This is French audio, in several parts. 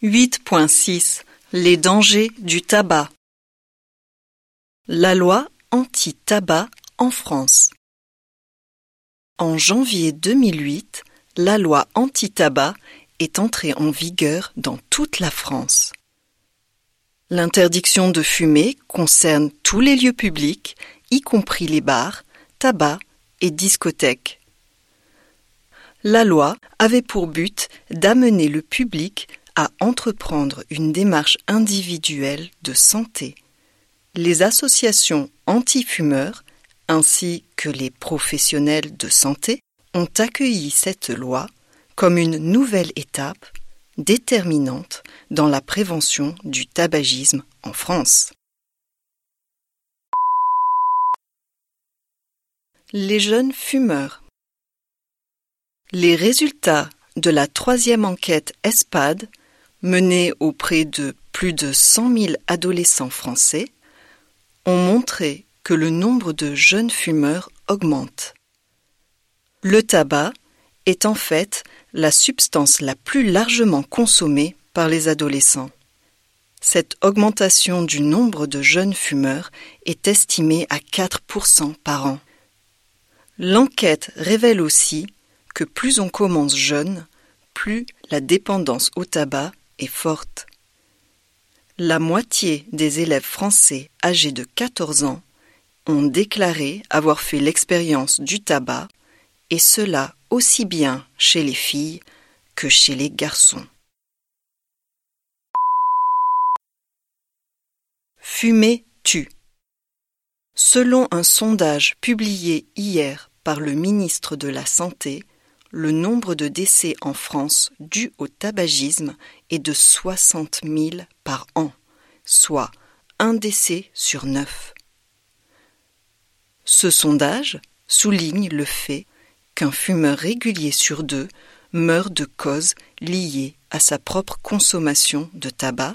8.6 Les dangers du tabac La loi anti-tabac en France En janvier 2008, la loi anti-tabac est entrée en vigueur dans toute la France. L'interdiction de fumer concerne tous les lieux publics, y compris les bars, tabac et discothèques. La loi avait pour but d'amener le public à entreprendre une démarche individuelle de santé. Les associations anti-fumeurs ainsi que les professionnels de santé ont accueilli cette loi comme une nouvelle étape déterminante dans la prévention du tabagisme en France. Les jeunes fumeurs. Les résultats de la troisième enquête ESPAD menés auprès de plus de 100 000 adolescents français, ont montré que le nombre de jeunes fumeurs augmente. Le tabac est en fait la substance la plus largement consommée par les adolescents. Cette augmentation du nombre de jeunes fumeurs est estimée à 4% par an. L'enquête révèle aussi que plus on commence jeune, plus la dépendance au tabac La moitié des élèves français âgés de 14 ans ont déclaré avoir fait l'expérience du tabac, et cela aussi bien chez les filles que chez les garçons. Fumer tue. Selon un sondage publié hier par le ministre de la Santé, le nombre de décès en France dus au tabagisme est de 60 000 par an, soit un décès sur neuf. Ce sondage souligne le fait qu'un fumeur régulier sur deux meurt de causes liées à sa propre consommation de tabac,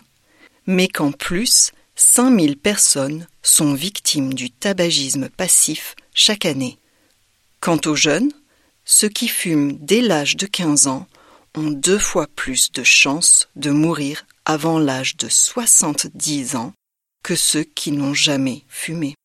mais qu'en plus, 5000 personnes sont victimes du tabagisme passif chaque année. Quant aux jeunes, ceux qui fument dès l'âge de 15 ans ont deux fois plus de chances de mourir avant l'âge de 70 ans que ceux qui n'ont jamais fumé.